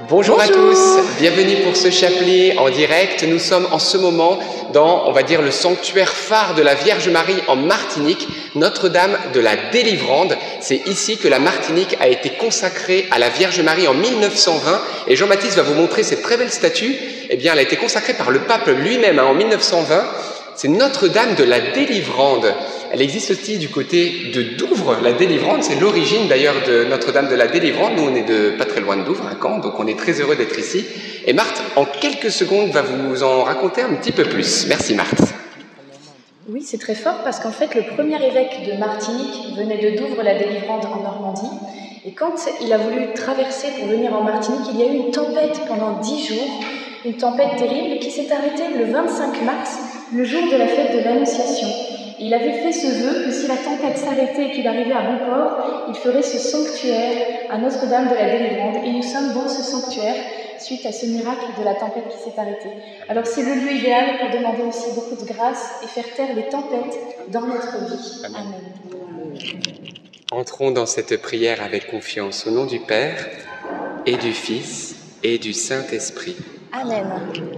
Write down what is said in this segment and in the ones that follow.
Bonjour, à tous, bienvenue pour ce chapelet en direct. Nous sommes en ce moment dans, on va dire, le sanctuaire phare de la Vierge Marie en Martinique, Notre-Dame de la Délivrande. C'est ici que la Martinique a été consacrée à la Vierge Marie en 1920 et Jean-Baptiste va vous montrer cette très belle statue. Eh bien, elle a été consacrée par le pape lui-même hein, en 1920. C'est Notre-Dame de la Délivrande. Elle existe aussi du côté de Douvres, la Délivrande. C'est l'origine d'ailleurs de Notre-Dame de la Délivrande. Nous, on est de pas très loin de Douvres, à Caen, donc on est très heureux d'être ici. Et Marthe, en quelques secondes, va vous en raconter un petit peu plus. Merci Marthe. Oui, c'est très fort parce qu'en fait, le premier évêque de Martinique venait de Douvres, la Délivrande en Normandie. Et quand il a voulu traverser pour venir en Martinique, il y a eu une tempête pendant dix jours, une tempête terrible qui s'est arrêtée le 25 mars, le jour de la fête de l'Annonciation. Il avait fait ce vœu que si la tempête s'arrêtait et qu'il arrivait à bon port, il ferait ce sanctuaire à Notre-Dame de la Délivrande. Et nous sommes dans ce sanctuaire suite à ce miracle de la tempête qui s'est arrêtée. Alors c'est le lieu idéal pour demander aussi beaucoup de grâce et faire taire les tempêtes dans notre vie. Amen. Entrons dans cette prière avec confiance au nom du Père et du Fils et du Saint-Esprit. Amen.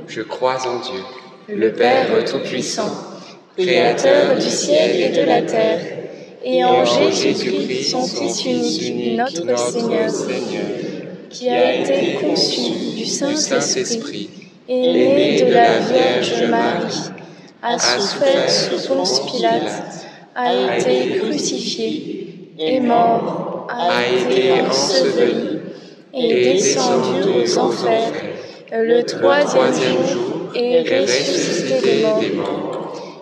Je crois en Dieu, le Père Tout-Puissant Créateur du ciel et de la terre, et en Jésus-Christ, son Fils unique, notre Seigneur, qui a été conçu du Saint-Esprit, et né de la Vierge Marie, a souffert sous Ponce Pilate, a été crucifié, est mort, a été enseveli, et descendu aux enfers, le troisième jour, et ressuscité des morts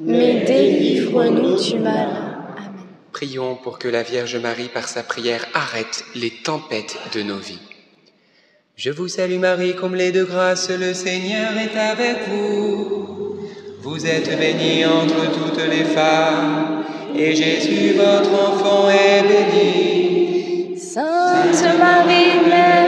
mais délivre-nous du mal. Amen. Prions pour que la Vierge Marie, par sa prière, arrête les tempêtes de nos vies. Je vous salue Marie, comblée de grâce, le Seigneur est avec vous. Vous êtes bénie entre toutes les femmes, et Jésus, votre enfant, est béni. Sainte Marie, Mère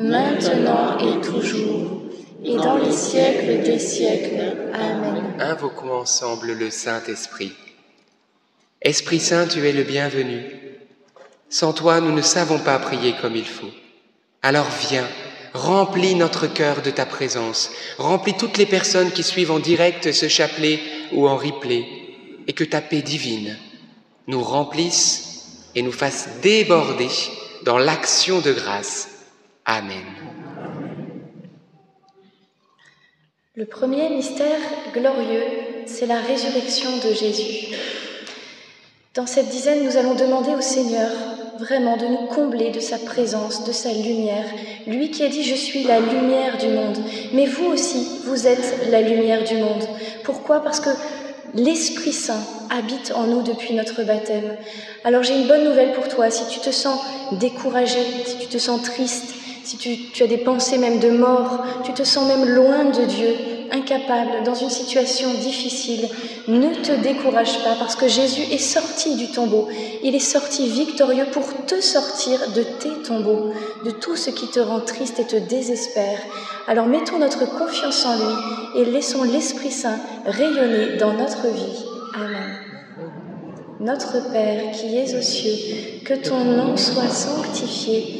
maintenant et toujours, et dans les siècles des siècles. Amen. Invoquons ensemble le Saint-Esprit. Esprit Saint, tu es le bienvenu. Sans toi, nous ne savons pas prier comme il faut. Alors viens, remplis notre cœur de ta présence, remplis toutes les personnes qui suivent en direct ce chapelet ou en replay, et que ta paix divine nous remplisse et nous fasse déborder dans l'action de grâce. Amen. Le premier mystère glorieux, c'est la résurrection de Jésus. Dans cette dizaine, nous allons demander au Seigneur vraiment de nous combler de sa présence, de sa lumière. Lui qui a dit Je suis la lumière du monde. Mais vous aussi, vous êtes la lumière du monde. Pourquoi? Parce que l'Esprit Saint habite en nous depuis notre baptême. Alors j'ai une bonne nouvelle pour toi. Si tu te sens découragé, si tu te sens triste, si tu, as des pensées même de mort, tu te sens même loin de Dieu, incapable, dans une situation difficile, ne te décourage pas parce que Jésus est sorti du tombeau. Il est sorti victorieux pour te sortir de tes tombeaux, de tout ce qui te rend triste et te désespère. Alors mettons notre confiance en lui et laissons l'Esprit Saint rayonner dans notre vie. Amen. Notre Père qui es aux cieux, que ton nom soit sanctifié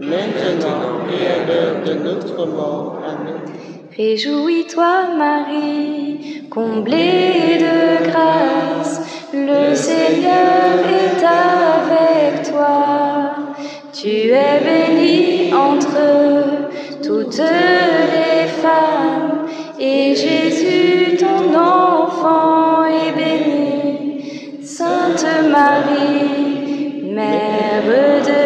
maintenant et à l'heure de notre mort. Amen. Réjouis-toi, Marie, comblée de grâce, le Seigneur est avec toi. Tu es bénie entre toutes les femmes, et Jésus, ton enfant, est béni. Sainte Marie, Mère de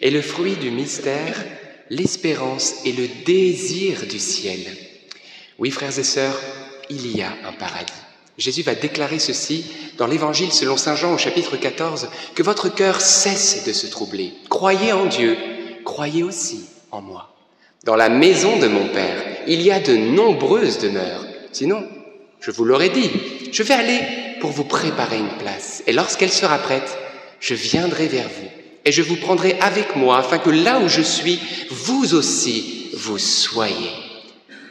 Et le fruit du mystère, l'espérance et le désir du ciel. Oui, frères et sœurs, il y a un paradis. Jésus va déclarer ceci dans l'Évangile selon Saint Jean au chapitre 14, que votre cœur cesse de se troubler. Croyez en Dieu, croyez aussi en moi. Dans la maison de mon Père, il y a de nombreuses demeures. Sinon, je vous l'aurais dit, je vais aller pour vous préparer une place. Et lorsqu'elle sera prête, je viendrai vers vous et je vous prendrai avec moi afin que là où je suis, vous aussi, vous soyez.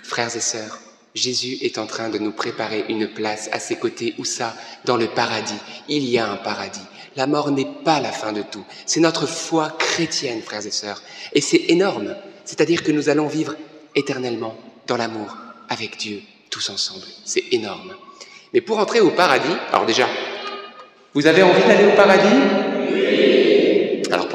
Frères et sœurs, Jésus est en train de nous préparer une place à ses côtés. Où ça Dans le paradis. Il y a un paradis. La mort n'est pas la fin de tout. C'est notre foi chrétienne, frères et sœurs. Et c'est énorme. C'est-à-dire que nous allons vivre éternellement dans l'amour avec Dieu, tous ensemble. C'est énorme. Mais pour entrer au paradis, alors déjà, vous avez envie d'aller au paradis?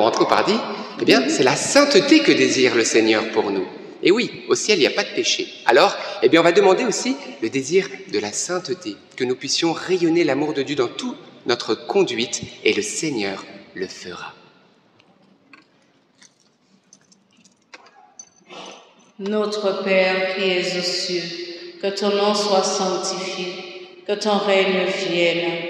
Pour entrer au paradis, eh bien, c'est la sainteté que désire le Seigneur pour nous. Et oui, au ciel, il n'y a pas de péché. Alors, eh bien, on va demander aussi le désir de la sainteté, que nous puissions rayonner l'amour de Dieu dans toute notre conduite, et le Seigneur le fera. Notre Père qui es aux cieux, que ton nom soit sanctifié, que ton règne vienne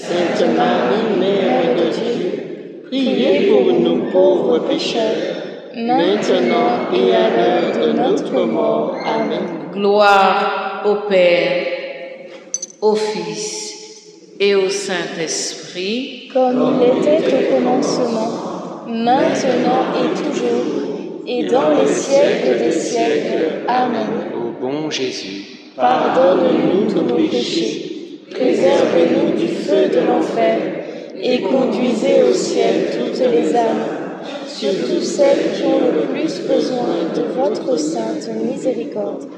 Sainte Marie, Mère de Dieu, priez pour nous pauvres pécheurs, maintenant et à l'heure de notre mort. Amen. Gloire au Père, au Fils et au Saint-Esprit, comme il était au commencement, maintenant et toujours, et dans les siècles des siècles. Amen. Ô bon Jésus, Pardonne-nous tous nos péchés, préservez-nous du feu de l'enfer, et conduisez au ciel toutes les âmes, surtout celles qui ont le plus besoin de votre sainte miséricorde.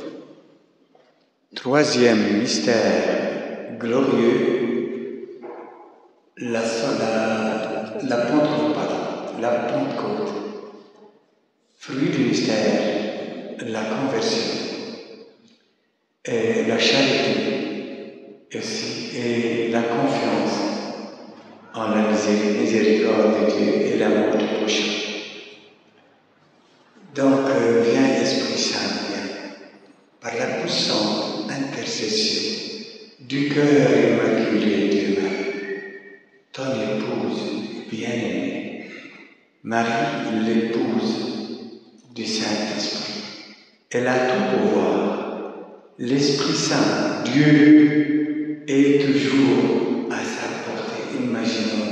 Troisième mystère glorieux, la, la, la Pentecôte, la Pentecôte. Fruit du mystère, la conversion et la charité et la confiance en la misé- miséricorde de Dieu et l'amour du prochain. Donc, euh, viens Esprit Saint, viens, par la puissante intercession du cœur immaculé de Marie, ton épouse bien-aimée, Marie, l'épouse du Saint-Esprit. Elle a tout pouvoir. L'Esprit Saint, Dieu, est toujours à sa portée. Imaginons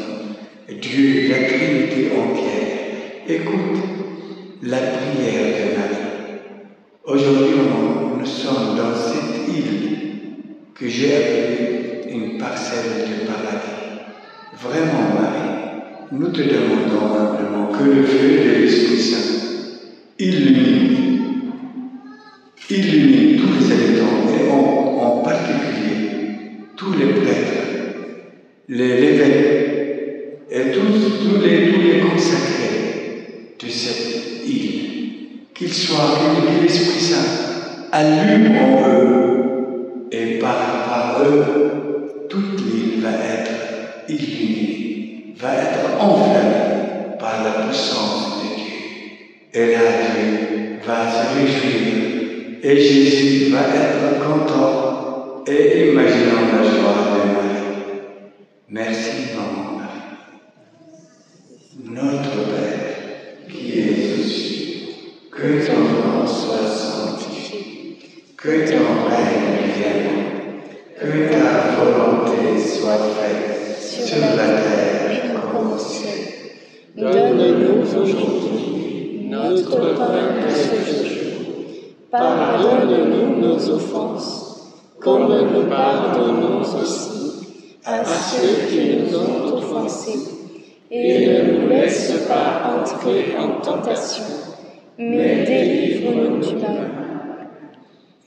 Dieu, la Trinité entière. Écoute la prière de Marie. Aujourd'hui, nous sommes dans cette île que j'ai appelée une parcelle de paradis. Vraiment, Marie, nous te demandons simplement que le feu de l'Esprit Saint illumine, illumine tous les habitants et en, en particulier tous les prêtres, les l'évêque et tous, tous, les, tous les consacrés de cette île. Qu'ils soient, que l'Esprit Saint allume en eux et par, par eux, toute l'île va être illuminée, va être enflammée par la puissance de Dieu. Et là, Dieu va se réjouir et Jésus va être content et imaginant la joie de Marie. Merci, maman Marie. Notre Père, qui es aux cieux, que ton nom soit sanctifié, que ton règne vienne, que ta volonté soit faite sur la terre comme au ciel. Donne-nous aujourd'hui notre pain de ce jour. Pardonne-nous nos offenses, comme nous pardonnons aussi à ceux qui nous ont offensés. Et ne nous laisse pas entrer en tentation, mais délivre-nous du mal.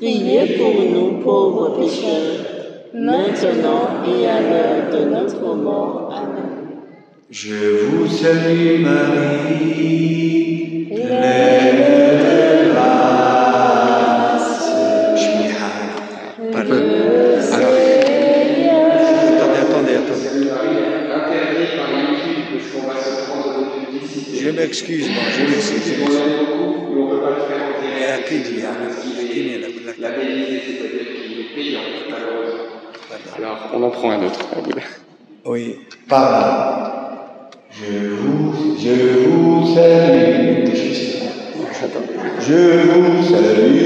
priez pour nous pauvres pécheurs, maintenant et à l'heure de notre mort. Amen. Je vous salue Marie, pleine de grâce. Shmihai. Pardon. Alors, attendez, attendez, attendez. Je m'excuse, moi, je Alors, on en prend un autre. Oui, pardon. Je vous, je vous salue. Je vous salue.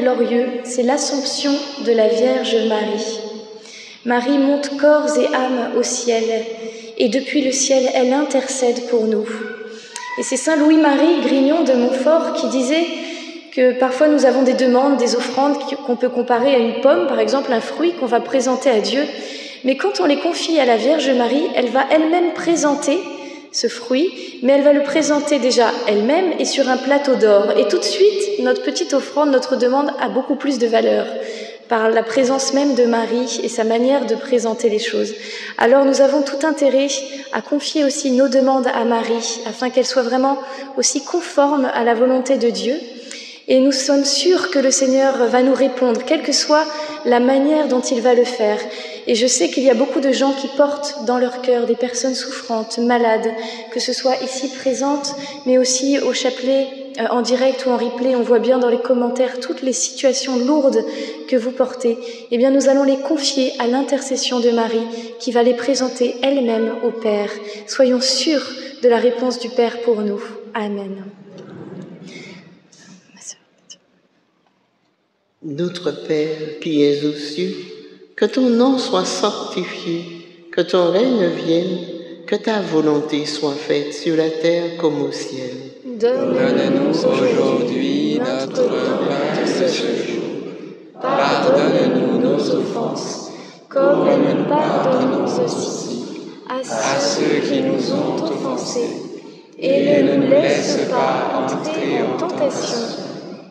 Glorieux, c'est l'Assomption de la Vierge Marie. Marie monte corps et âme au ciel, et depuis le ciel, elle intercède pour nous. Et c'est Saint Louis-Marie Grignon de Montfort qui disait que parfois nous avons des demandes, des offrandes qu'on peut comparer à une pomme, par exemple un fruit qu'on va présenter à Dieu. Mais quand on les confie à la Vierge Marie, elle va elle-même présenter ce fruit, mais elle va le présenter déjà elle-même et sur un plateau d'or. Et tout de suite, notre petite offrande, notre demande a beaucoup plus de valeur par la présence même de Marie et sa manière de présenter les choses. Alors nous avons tout intérêt à confier aussi nos demandes à Marie, afin qu'elles soient vraiment aussi conformes à la volonté de Dieu. Et nous sommes sûrs que le Seigneur va nous répondre, quelle que soit la manière dont il va le faire. Et je sais qu'il y a beaucoup de gens qui portent dans leur cœur des personnes souffrantes, malades, que ce soit ici présentes, mais aussi au chapelet euh, en direct ou en replay. On voit bien dans les commentaires toutes les situations lourdes que vous portez. Eh bien, nous allons les confier à l'intercession de Marie, qui va les présenter elle-même au Père. Soyons sûrs de la réponse du Père pour nous. Amen. Notre Père qui es aux cieux, que ton nom soit sanctifié, que ton règne vienne, que ta volonté soit faite sur la terre comme au ciel. Donne-nous aujourd'hui notre pain de ce jour. Pardonne-nous nos offenses, comme nous pardonnons aussi à ceux qui nous ont offensés. Et ne nous laisse pas entrer en tentation,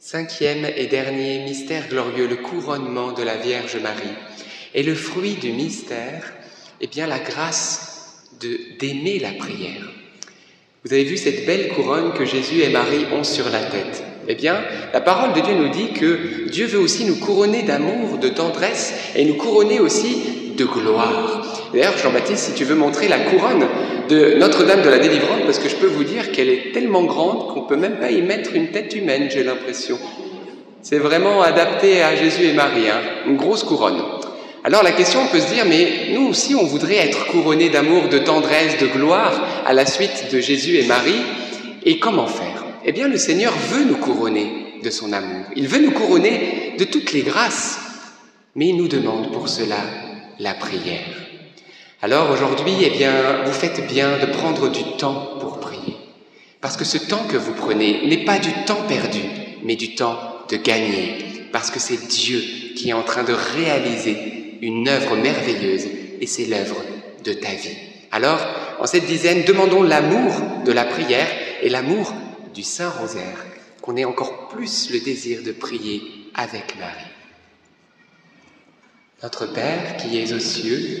Cinquième et dernier mystère glorieux, le couronnement de la Vierge Marie. Et le fruit du mystère, eh bien la grâce d'aimer la prière. Vous avez vu cette belle couronne que Jésus et Marie ont sur la tête. Eh bien, la parole de Dieu nous dit que Dieu veut aussi nous couronner d'amour, de tendresse et nous couronner aussi de gloire. D'ailleurs, Jean-Baptiste, si tu veux montrer la couronne de Notre-Dame de la Délivrance, parce que je peux vous dire qu'elle est tellement grande qu'on peut même pas y mettre une tête humaine, j'ai l'impression. C'est vraiment adapté à Jésus et Marie, hein, une grosse couronne. Alors la question, on peut se dire, mais nous aussi, on voudrait être couronnés d'amour, de tendresse, de gloire à la suite de Jésus et Marie. Et comment faire? Eh bien, le Seigneur veut nous couronner de son amour. Il veut nous couronner de toutes les grâces. Mais il nous demande pour cela la prière. Alors aujourd'hui, eh bien, vous faites bien de prendre du temps pour prier. Parce que ce temps que vous prenez n'est pas du temps perdu, mais du temps de gagner. Parce que c'est Dieu qui est en train de réaliser une œuvre merveilleuse et c'est l'œuvre de ta vie. Alors, en cette dizaine, demandons l'amour de la prière et l'amour du Saint Rosaire, qu'on ait encore plus le désir de prier avec Marie. Notre Père qui es aux cieux,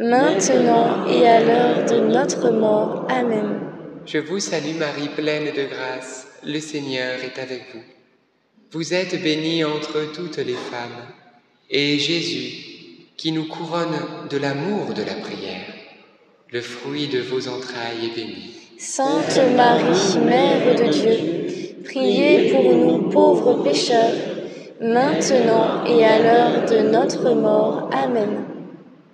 maintenant et à l'heure de notre mort. Amen. Je vous salue Marie, pleine de grâce, le Seigneur est avec vous. Vous êtes bénie entre toutes les femmes, et Jésus, qui nous couronne de l'amour de la prière, le fruit de vos entrailles est béni. Sainte Marie, Mère de Dieu, priez pour nous pauvres pécheurs, maintenant et à l'heure de notre mort. Amen.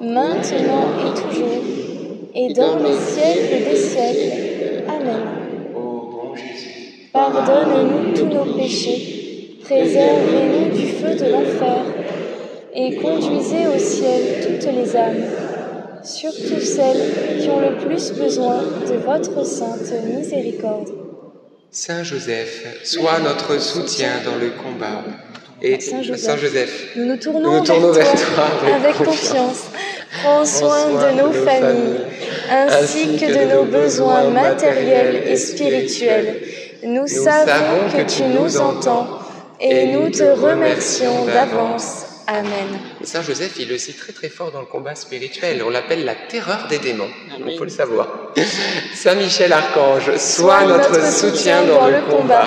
maintenant et toujours, et dans les siècles des siècles. Amen. Pardonne-nous tous nos péchés, préservez-nous du feu de l'enfer, et conduisez au ciel toutes les âmes, surtout celles qui ont le plus besoin de votre sainte miséricorde. Saint Joseph, sois notre soutien dans le combat. Et Saint Joseph, Saint Joseph, Nous nous tournons, Nous nous tournons vers, vers toi, toi avec confiance. Prends soin de nos familles, ainsi que de nos besoins matériels et spirituels. Nous savons que tu nous entends et nous te remercions d'avance. Amen. Et Saint Joseph, il est aussi très très fort dans le combat spirituel. On l'appelle la terreur des démons. Il faut le savoir. Saint Michel Archange, sois notre soutien dans le combat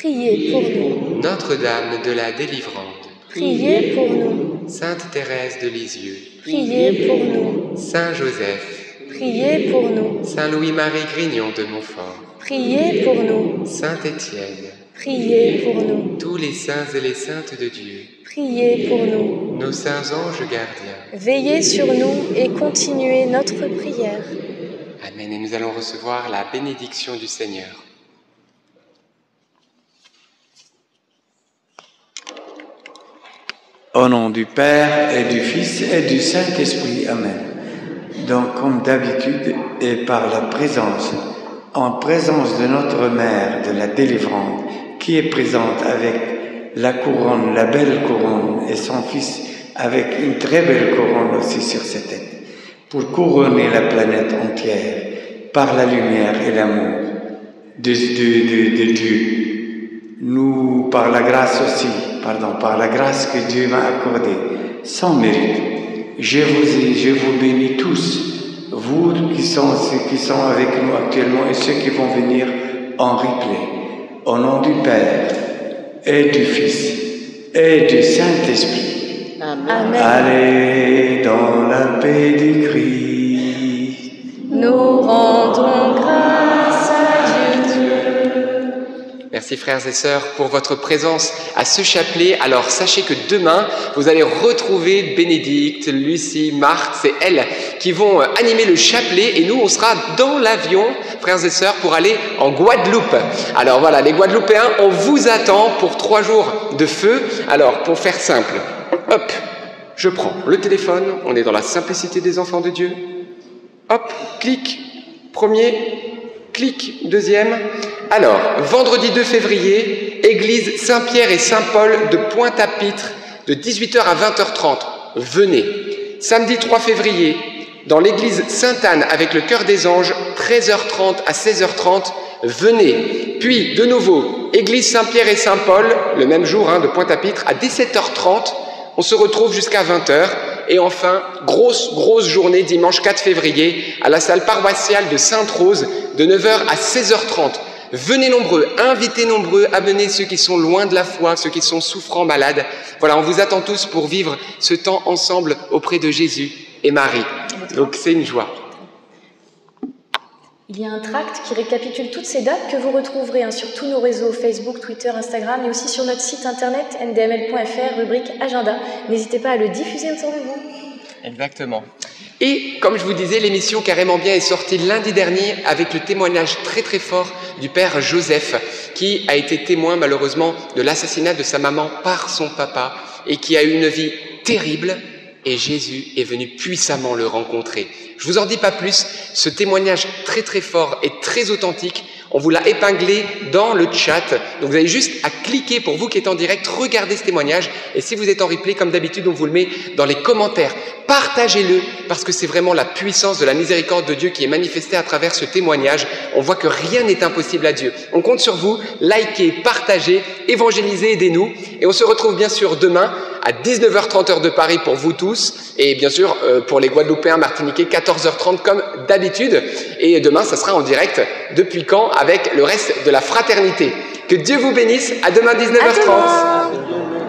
Priez pour nous. Notre-Dame de la Délivrante, Priez pour nous. Sainte Thérèse de Lisieux, Priez pour nous. Saint Joseph, Priez pour nous. Saint Louis-Marie Grignon de Montfort, Priez pour nous. Saint Étienne, Priez pour nous. tous les saints et les saintes de Dieu, Priez pour nous. nos saints anges gardiens. Veillez sur nous et continuez notre prière. Amen. Et nous allons recevoir la bénédiction du Seigneur. Au nom du Père et du Fils et du Saint-Esprit. Amen. Donc, comme d'habitude, et par la présence, en présence de notre Mère de la délivrante, qui est présente avec la couronne, la belle couronne, et son Fils avec une très belle couronne aussi sur sa tête, pour couronner la planète entière par la lumière et l'amour de, de Dieu nous, par la grâce aussi, pardon, par la grâce que Dieu m'a accordée, sans mérite, je vous, ai- je vous bénis tous, vous qui sont, ceux qui sont avec nous actuellement et ceux qui vont venir en replay, au nom du Père et du Fils et du Saint-Esprit. Amen. Allez dans la paix du Christ. Nous rendons grâce. Merci frères et sœurs pour votre présence à ce chapelet. Alors sachez que demain, vous allez retrouver Bénédicte, Lucie, Marthe, c'est elles qui vont animer le chapelet et nous, on sera dans l'avion, frères et sœurs, pour aller en Guadeloupe. Alors voilà, les Guadeloupéens, on vous attend pour trois jours de feu. Alors, pour faire simple, hop, je prends le téléphone, on est dans la simplicité des enfants de Dieu. Hop, clic, premier, clic, deuxième. Alors, vendredi 2 février, église Saint-Pierre et Saint-Paul de Pointe-à-Pitre, de 18h à 20h30. Venez. Samedi 3 février, dans l'église Sainte-Anne avec le cœur des anges, 13h30 à 16h30. Venez. Puis, de nouveau, église Saint-Pierre et Saint-Paul, le même jour hein, de Pointe-à-Pitre, à 17h30. On se retrouve jusqu'à 20h. Et enfin, grosse, grosse journée dimanche 4 février à la salle paroissiale de Sainte-Rose de 9h à 16h30. Venez nombreux, invitez nombreux, amenez ceux qui sont loin de la foi, ceux qui sont souffrants, malades. Voilà, on vous attend tous pour vivre ce temps ensemble auprès de Jésus et Marie. Donc c'est une joie. Il y a un tract qui récapitule toutes ces dates que vous retrouverez hein, sur tous nos réseaux Facebook, Twitter, Instagram, et aussi sur notre site internet ndml.fr, rubrique agenda. N'hésitez pas à le diffuser autour de vous. Exactement. Et comme je vous disais, l'émission Carrément Bien est sortie lundi dernier avec le témoignage très très fort du père Joseph, qui a été témoin malheureusement de l'assassinat de sa maman par son papa et qui a eu une vie terrible et Jésus est venu puissamment le rencontrer. Je vous en dis pas plus, ce témoignage très très fort et très authentique, on vous l'a épinglé dans le chat. Donc vous avez juste à cliquer pour vous qui êtes en direct, regardez ce témoignage. Et si vous êtes en replay, comme d'habitude, on vous le met dans les commentaires. Partagez-le parce que c'est vraiment la puissance de la miséricorde de Dieu qui est manifestée à travers ce témoignage. On voit que rien n'est impossible à Dieu. On compte sur vous. Likez, partagez, évangélisez, aidez-nous. Et on se retrouve bien sûr demain à 19h30 heure de Paris pour vous tous. Et bien sûr, euh, pour les Guadeloupéens martiniquais, 14h30 comme d'habitude. Et demain, ça sera en direct depuis quand avec le reste de la fraternité. Que Dieu vous bénisse. À demain 19h30. À demain.